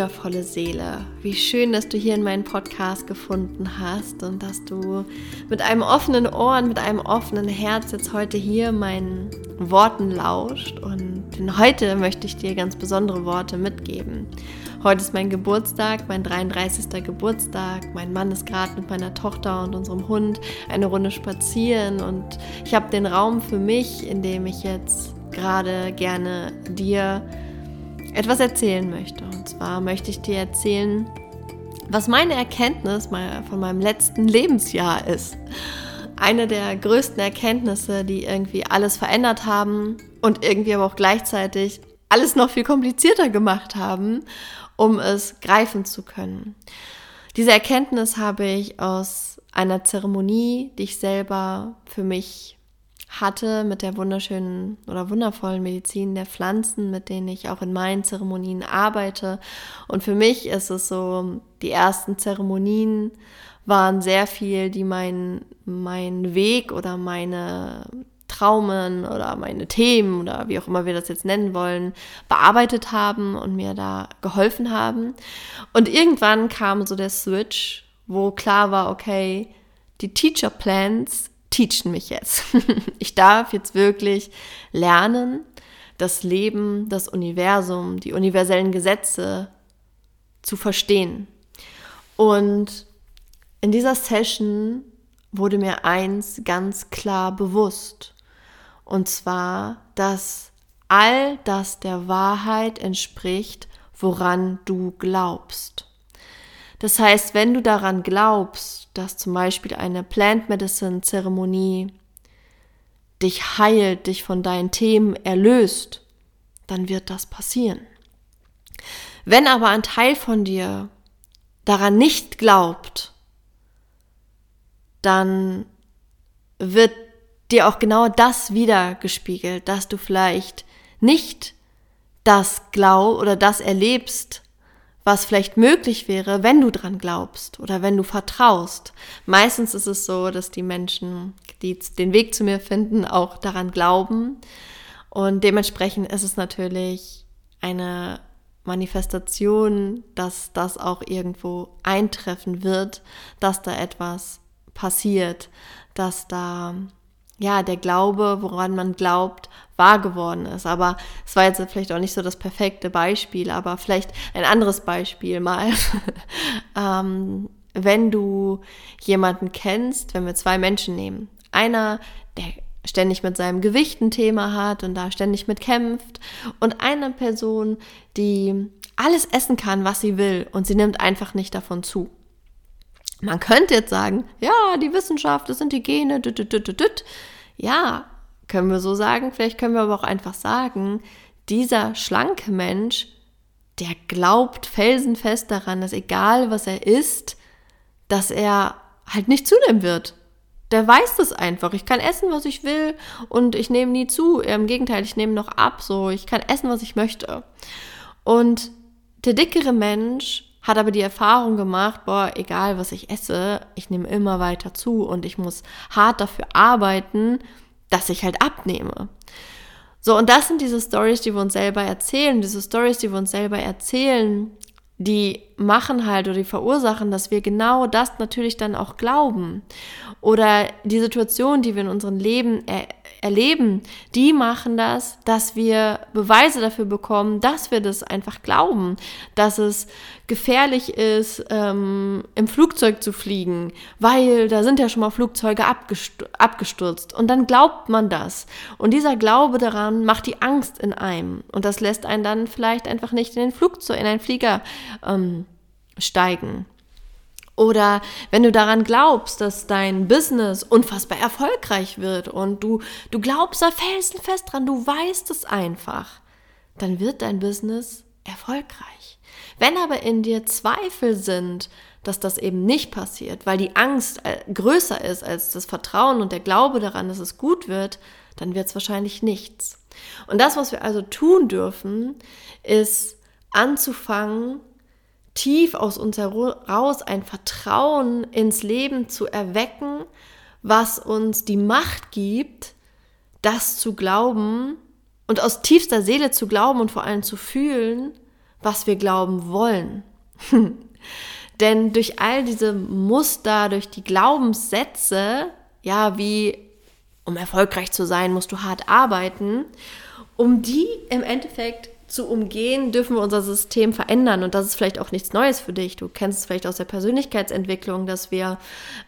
Wundervolle Seele. Wie schön, dass du hier in meinen Podcast gefunden hast und dass du mit einem offenen Ohr und mit einem offenen Herz jetzt heute hier meinen Worten lauscht. Und heute möchte ich dir ganz besondere Worte mitgeben. Heute ist mein Geburtstag, mein 33. Geburtstag. Mein Mann ist gerade mit meiner Tochter und unserem Hund eine Runde spazieren und ich habe den Raum für mich, in dem ich jetzt gerade gerne dir etwas erzählen möchte. Und zwar möchte ich dir erzählen, was meine Erkenntnis von meinem letzten Lebensjahr ist. Eine der größten Erkenntnisse, die irgendwie alles verändert haben und irgendwie aber auch gleichzeitig alles noch viel komplizierter gemacht haben, um es greifen zu können. Diese Erkenntnis habe ich aus einer Zeremonie, die ich selber für mich hatte mit der wunderschönen oder wundervollen Medizin der Pflanzen, mit denen ich auch in meinen Zeremonien arbeite. Und für mich ist es so, die ersten Zeremonien waren sehr viel, die meinen mein Weg oder meine Traumen oder meine Themen oder wie auch immer wir das jetzt nennen wollen, bearbeitet haben und mir da geholfen haben. Und irgendwann kam so der Switch, wo klar war, okay, die Teacher Plans teachen mich jetzt. Ich darf jetzt wirklich lernen, das Leben, das Universum, die universellen Gesetze zu verstehen. Und in dieser Session wurde mir eins ganz klar bewusst. Und zwar, dass all das der Wahrheit entspricht, woran du glaubst. Das heißt, wenn du daran glaubst, dass zum Beispiel eine Plant Medicine Zeremonie dich heilt, dich von deinen Themen erlöst, dann wird das passieren. Wenn aber ein Teil von dir daran nicht glaubt, dann wird dir auch genau das wieder gespiegelt, dass du vielleicht nicht das glaub oder das erlebst, was vielleicht möglich wäre, wenn du dran glaubst oder wenn du vertraust. Meistens ist es so, dass die Menschen, die den Weg zu mir finden, auch daran glauben. Und dementsprechend ist es natürlich eine Manifestation, dass das auch irgendwo eintreffen wird, dass da etwas passiert, dass da ja, der Glaube, woran man glaubt, wahr geworden ist. Aber es war jetzt vielleicht auch nicht so das perfekte Beispiel, aber vielleicht ein anderes Beispiel mal. ähm, wenn du jemanden kennst, wenn wir zwei Menschen nehmen, einer, der ständig mit seinem Gewicht ein Thema hat und da ständig mit kämpft und eine Person, die alles essen kann, was sie will und sie nimmt einfach nicht davon zu. Man könnte jetzt sagen, ja, die Wissenschaft, das sind die Gene, düt, düt, düt. ja, können wir so sagen. Vielleicht können wir aber auch einfach sagen, dieser schlanke Mensch, der glaubt felsenfest daran, dass egal was er isst, dass er halt nicht zunehmen wird. Der weiß das einfach. Ich kann essen, was ich will und ich nehme nie zu. Im Gegenteil, ich nehme noch ab. So, ich kann essen, was ich möchte. Und der dickere Mensch hat aber die Erfahrung gemacht, boah, egal was ich esse, ich nehme immer weiter zu und ich muss hart dafür arbeiten, dass ich halt abnehme. So, und das sind diese Stories, die wir uns selber erzählen, diese Stories, die wir uns selber erzählen, die machen halt oder die verursachen, dass wir genau das natürlich dann auch glauben. Oder die Situation, die wir in unserem Leben er erleben, die machen das, dass wir Beweise dafür bekommen, dass wir das einfach glauben, dass es gefährlich ist, ähm, im Flugzeug zu fliegen, weil da sind ja schon mal Flugzeuge abgestürzt. Und dann glaubt man das. Und dieser Glaube daran macht die Angst in einem. Und das lässt einen dann vielleicht einfach nicht in den Flugzeug, in einen Flieger ähm, steigen. Oder wenn du daran glaubst, dass dein Business unfassbar erfolgreich wird und du, du glaubst da felsenfest dran, du weißt es einfach, dann wird dein Business erfolgreich. Wenn aber in dir Zweifel sind, dass das eben nicht passiert, weil die Angst äh, größer ist als das Vertrauen und der Glaube daran, dass es gut wird, dann wird es wahrscheinlich nichts. Und das, was wir also tun dürfen, ist anzufangen, tief aus uns heraus ein Vertrauen ins Leben zu erwecken, was uns die Macht gibt, das zu glauben und aus tiefster Seele zu glauben und vor allem zu fühlen, was wir glauben wollen. Denn durch all diese Muster, durch die Glaubenssätze, ja, wie um erfolgreich zu sein, musst du hart arbeiten, um die im Endeffekt zu umgehen, dürfen wir unser System verändern. Und das ist vielleicht auch nichts Neues für dich. Du kennst es vielleicht aus der Persönlichkeitsentwicklung, dass wir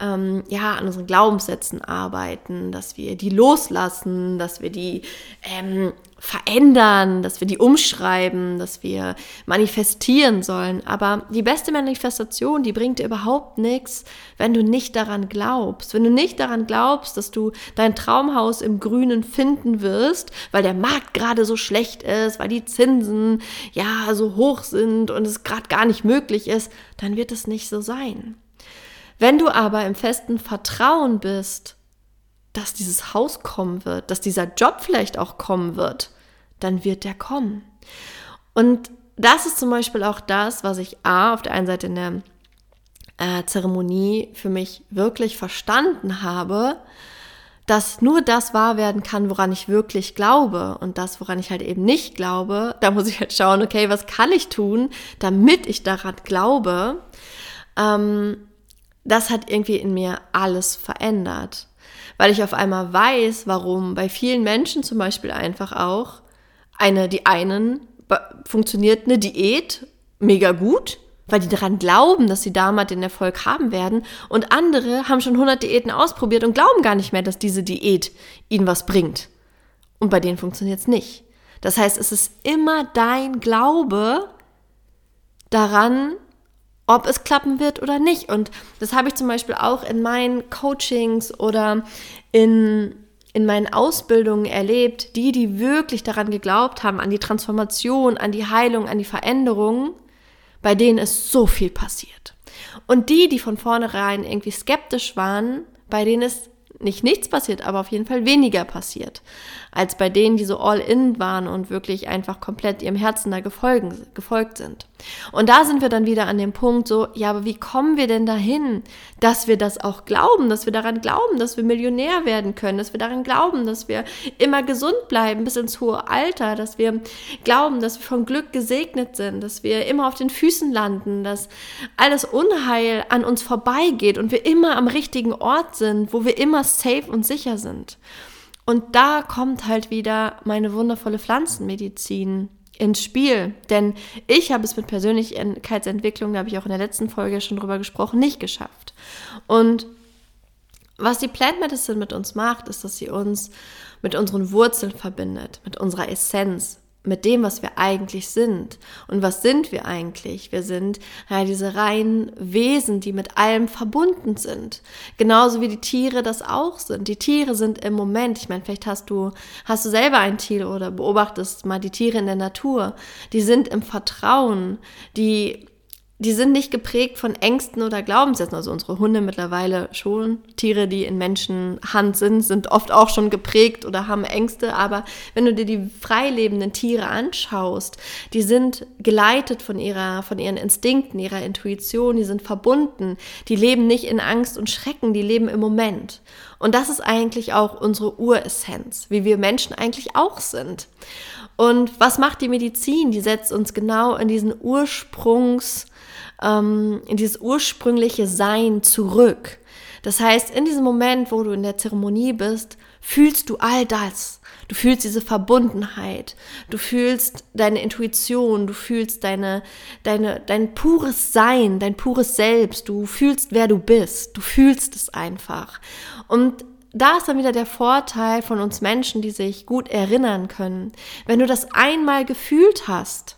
ähm, ja an unseren Glaubenssätzen arbeiten, dass wir die loslassen, dass wir die ähm, verändern, dass wir die umschreiben, dass wir manifestieren sollen. Aber die beste Manifestation, die bringt dir überhaupt nichts, wenn du nicht daran glaubst. Wenn du nicht daran glaubst, dass du dein Traumhaus im Grünen finden wirst, weil der Markt gerade so schlecht ist, weil die Zinsen ja so hoch sind und es gerade gar nicht möglich ist, dann wird es nicht so sein. Wenn du aber im festen Vertrauen bist, dass dieses Haus kommen wird, dass dieser Job vielleicht auch kommen wird, dann wird der kommen. Und das ist zum Beispiel auch das, was ich A, auf der einen Seite in der äh, Zeremonie für mich wirklich verstanden habe, dass nur das wahr werden kann, woran ich wirklich glaube und das, woran ich halt eben nicht glaube, da muss ich halt schauen, okay, was kann ich tun, damit ich daran glaube. Ähm, das hat irgendwie in mir alles verändert, weil ich auf einmal weiß, warum bei vielen Menschen zum Beispiel einfach auch eine, die einen funktioniert eine Diät mega gut, weil die daran glauben, dass sie damit den Erfolg haben werden. Und andere haben schon 100 Diäten ausprobiert und glauben gar nicht mehr, dass diese Diät ihnen was bringt. Und bei denen funktioniert es nicht. Das heißt, es ist immer dein Glaube daran, ob es klappen wird oder nicht. Und das habe ich zum Beispiel auch in meinen Coachings oder in in meinen Ausbildungen erlebt, die, die wirklich daran geglaubt haben, an die Transformation, an die Heilung, an die Veränderung, bei denen ist so viel passiert. Und die, die von vornherein irgendwie skeptisch waren, bei denen ist nicht nichts passiert, aber auf jeden Fall weniger passiert, als bei denen, die so all in waren und wirklich einfach komplett ihrem Herzen da gefolgen, gefolgt sind. Und da sind wir dann wieder an dem Punkt so, ja, aber wie kommen wir denn dahin, dass wir das auch glauben, dass wir daran glauben, dass wir Millionär werden können, dass wir daran glauben, dass wir immer gesund bleiben bis ins hohe Alter, dass wir glauben, dass wir von Glück gesegnet sind, dass wir immer auf den Füßen landen, dass alles Unheil an uns vorbeigeht und wir immer am richtigen Ort sind, wo wir immer safe und sicher sind. Und da kommt halt wieder meine wundervolle Pflanzenmedizin ins Spiel. Denn ich habe es mit Persönlichkeitsentwicklung, da habe ich auch in der letzten Folge schon drüber gesprochen, nicht geschafft. Und was die Plant Medicine mit uns macht, ist, dass sie uns mit unseren Wurzeln verbindet, mit unserer Essenz, mit dem, was wir eigentlich sind. Und was sind wir eigentlich? Wir sind ja diese reinen Wesen, die mit allem verbunden sind. Genauso wie die Tiere das auch sind. Die Tiere sind im Moment, ich meine, vielleicht hast du, hast du selber ein Tier oder beobachtest mal die Tiere in der Natur. Die sind im Vertrauen, die die sind nicht geprägt von Ängsten oder Glaubenssätzen. Also unsere Hunde mittlerweile schon. Tiere, die in Menschenhand sind, sind oft auch schon geprägt oder haben Ängste. Aber wenn du dir die freilebenden Tiere anschaust, die sind geleitet von ihrer, von ihren Instinkten, ihrer Intuition, die sind verbunden. Die leben nicht in Angst und Schrecken, die leben im Moment. Und das ist eigentlich auch unsere Uressenz, wie wir Menschen eigentlich auch sind. Und was macht die Medizin? Die setzt uns genau in diesen Ursprungs, ähm, in dieses ursprüngliche Sein zurück. Das heißt, in diesem Moment, wo du in der Zeremonie bist, fühlst du all das. Du fühlst diese Verbundenheit. Du fühlst deine Intuition. Du fühlst deine, deine, dein pures Sein, dein pures Selbst. Du fühlst, wer du bist. Du fühlst es einfach. Und da ist dann wieder der Vorteil von uns Menschen, die sich gut erinnern können. Wenn du das einmal gefühlt hast,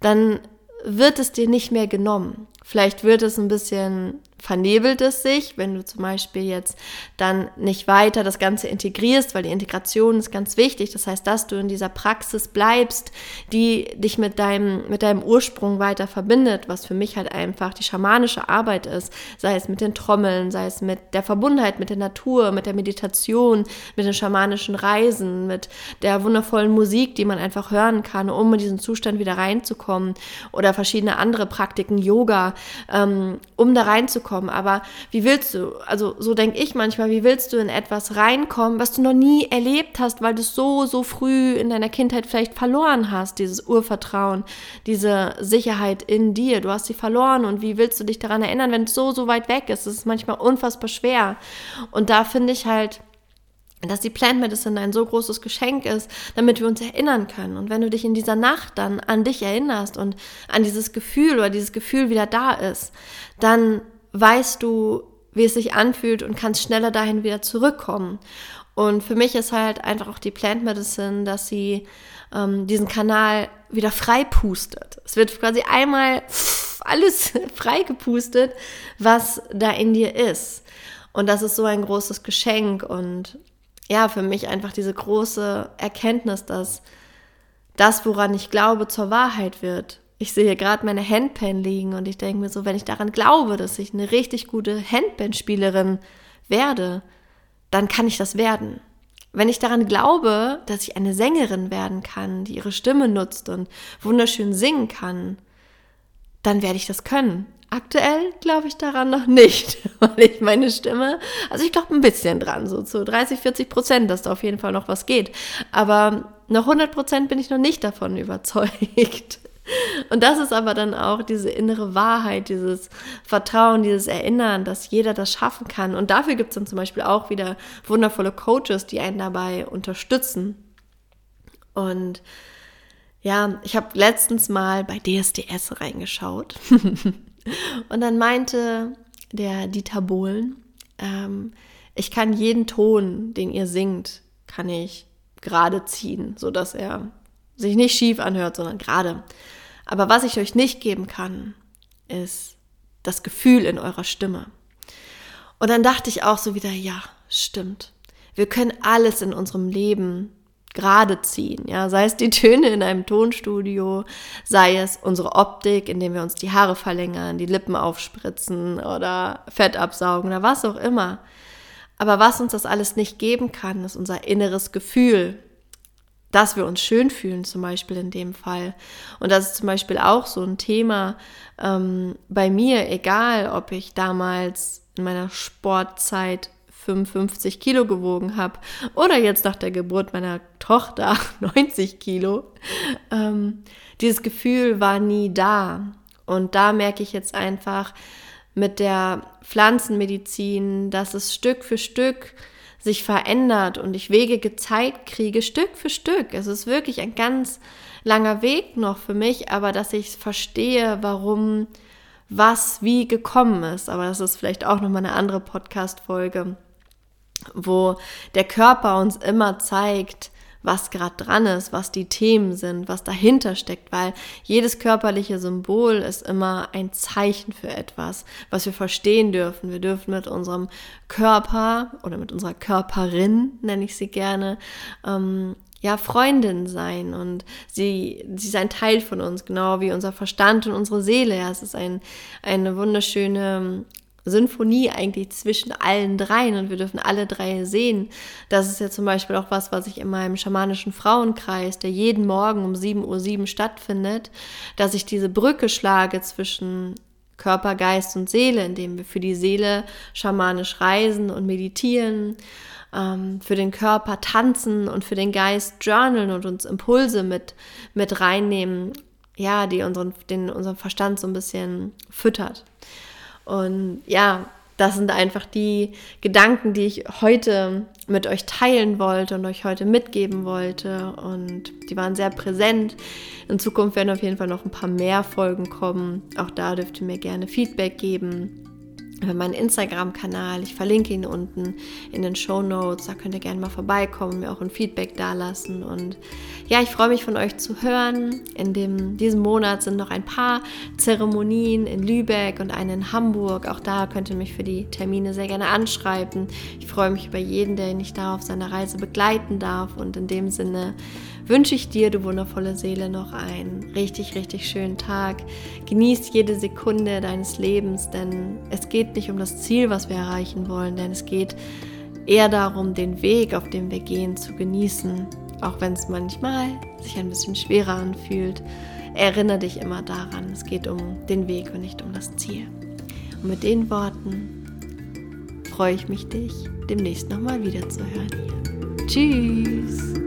dann wird es dir nicht mehr genommen. Vielleicht wird es ein bisschen vernebelt es sich, wenn du zum Beispiel jetzt dann nicht weiter das Ganze integrierst, weil die Integration ist ganz wichtig. Das heißt, dass du in dieser Praxis bleibst, die dich mit deinem, mit deinem Ursprung weiter verbindet, was für mich halt einfach die schamanische Arbeit ist, sei es mit den Trommeln, sei es mit der Verbundenheit mit der Natur, mit der Meditation, mit den schamanischen Reisen, mit der wundervollen Musik, die man einfach hören kann, um in diesen Zustand wieder reinzukommen. Oder verschiedene andere Praktiken, Yoga, ähm, um da reinzukommen reinzukommen. Aber wie willst du, also so denke ich manchmal, wie willst du in etwas reinkommen, was du noch nie erlebt hast, weil du es so, so früh in deiner Kindheit vielleicht verloren hast, dieses Urvertrauen, diese Sicherheit in dir. Du hast sie verloren und wie willst du dich daran erinnern, wenn es so, so weit weg ist? Das ist manchmal unfassbar schwer. Und da finde ich halt, dass die Plant Medicine ein so großes Geschenk ist, damit wir uns erinnern können. Und wenn du dich in dieser Nacht dann an dich erinnerst und an dieses Gefühl oder dieses Gefühl wieder da ist, dann weißt du, wie es sich anfühlt und kannst schneller dahin wieder zurückkommen. Und für mich ist halt einfach auch die Plant Medicine, dass sie ähm, diesen Kanal wieder frei pustet. Es wird quasi einmal alles frei gepustet, was da in dir ist. Und das ist so ein großes Geschenk und ja, für mich einfach diese große Erkenntnis, dass das, woran ich glaube, zur Wahrheit wird. Ich sehe gerade meine Handpan liegen und ich denke mir so, wenn ich daran glaube, dass ich eine richtig gute Handpan-Spielerin werde, dann kann ich das werden. Wenn ich daran glaube, dass ich eine Sängerin werden kann, die ihre Stimme nutzt und wunderschön singen kann, dann werde ich das können. Aktuell glaube ich daran noch nicht, weil ich meine Stimme, also ich glaube ein bisschen dran, so zu 30, 40 Prozent, dass da auf jeden Fall noch was geht. Aber noch 100 Prozent bin ich noch nicht davon überzeugt. Und das ist aber dann auch diese innere Wahrheit, dieses Vertrauen, dieses Erinnern, dass jeder das schaffen kann. Und dafür gibt es dann zum Beispiel auch wieder wundervolle Coaches, die einen dabei unterstützen. Und ja, ich habe letztens mal bei DSDS reingeschaut. Und dann meinte der Dieter Bohlen, ähm, ich kann jeden Ton, den ihr singt, kann ich gerade ziehen, sodass er sich nicht schief anhört, sondern gerade. Aber was ich euch nicht geben kann, ist das Gefühl in eurer Stimme. Und dann dachte ich auch so wieder, ja, stimmt. Wir können alles in unserem Leben gerade ziehen. Ja, sei es die Töne in einem Tonstudio, sei es unsere Optik, indem wir uns die Haare verlängern, die Lippen aufspritzen oder Fett absaugen oder was auch immer. Aber was uns das alles nicht geben kann, ist unser inneres Gefühl, dass wir uns schön fühlen, zum Beispiel in dem Fall. Und das ist zum Beispiel auch so ein Thema ähm, bei mir, egal ob ich damals in meiner Sportzeit 55 Kilo gewogen habe oder jetzt nach der Geburt meiner Tochter 90 Kilo. Ähm, dieses Gefühl war nie da. Und da merke ich jetzt einfach mit der Pflanzenmedizin, dass es Stück für Stück sich verändert und ich Wege gezeigt kriege, Stück für Stück. Es ist wirklich ein ganz langer Weg noch für mich, aber dass ich verstehe, warum was wie gekommen ist. Aber das ist vielleicht auch nochmal eine andere Podcast-Folge wo der Körper uns immer zeigt, was gerade dran ist, was die Themen sind, was dahinter steckt, weil jedes körperliche Symbol ist immer ein Zeichen für etwas, was wir verstehen dürfen. Wir dürfen mit unserem Körper oder mit unserer Körperin, nenne ich sie gerne, ähm, ja, Freundin sein und sie, sie ist ein Teil von uns, genau wie unser Verstand und unsere Seele. Ja, es ist ein, eine wunderschöne Sinfonie eigentlich zwischen allen dreien und wir dürfen alle drei sehen. Das ist ja zum Beispiel auch was, was ich in meinem schamanischen Frauenkreis, der jeden Morgen um 7.07 Uhr stattfindet, dass ich diese Brücke schlage zwischen Körper, Geist und Seele, indem wir für die Seele schamanisch reisen und meditieren, ähm, für den Körper tanzen und für den Geist journalen und uns Impulse mit, mit reinnehmen, ja, die unseren, den unseren Verstand so ein bisschen füttert. Und ja, das sind einfach die Gedanken, die ich heute mit euch teilen wollte und euch heute mitgeben wollte. Und die waren sehr präsent. In Zukunft werden auf jeden Fall noch ein paar mehr Folgen kommen. Auch da dürft ihr mir gerne Feedback geben über meinen Instagram-Kanal. Ich verlinke ihn unten in den Show Notes. Da könnt ihr gerne mal vorbeikommen, mir auch ein Feedback dalassen. Und ja, ich freue mich von euch zu hören. In dem, diesem Monat sind noch ein paar Zeremonien in Lübeck und eine in Hamburg. Auch da könnt ihr mich für die Termine sehr gerne anschreiben. Ich freue mich über jeden, der mich da auf seiner Reise begleiten darf. Und in dem Sinne wünsche ich dir, du wundervolle Seele, noch einen richtig, richtig schönen Tag. Genieß jede Sekunde deines Lebens, denn es geht nicht um das Ziel, was wir erreichen wollen, denn es geht eher darum, den Weg, auf dem wir gehen, zu genießen, auch wenn es manchmal sich ein bisschen schwerer anfühlt. Erinnere dich immer daran, es geht um den Weg und nicht um das Ziel. Und mit den Worten freue ich mich, dich demnächst nochmal wieder zu hören hier. Tschüss!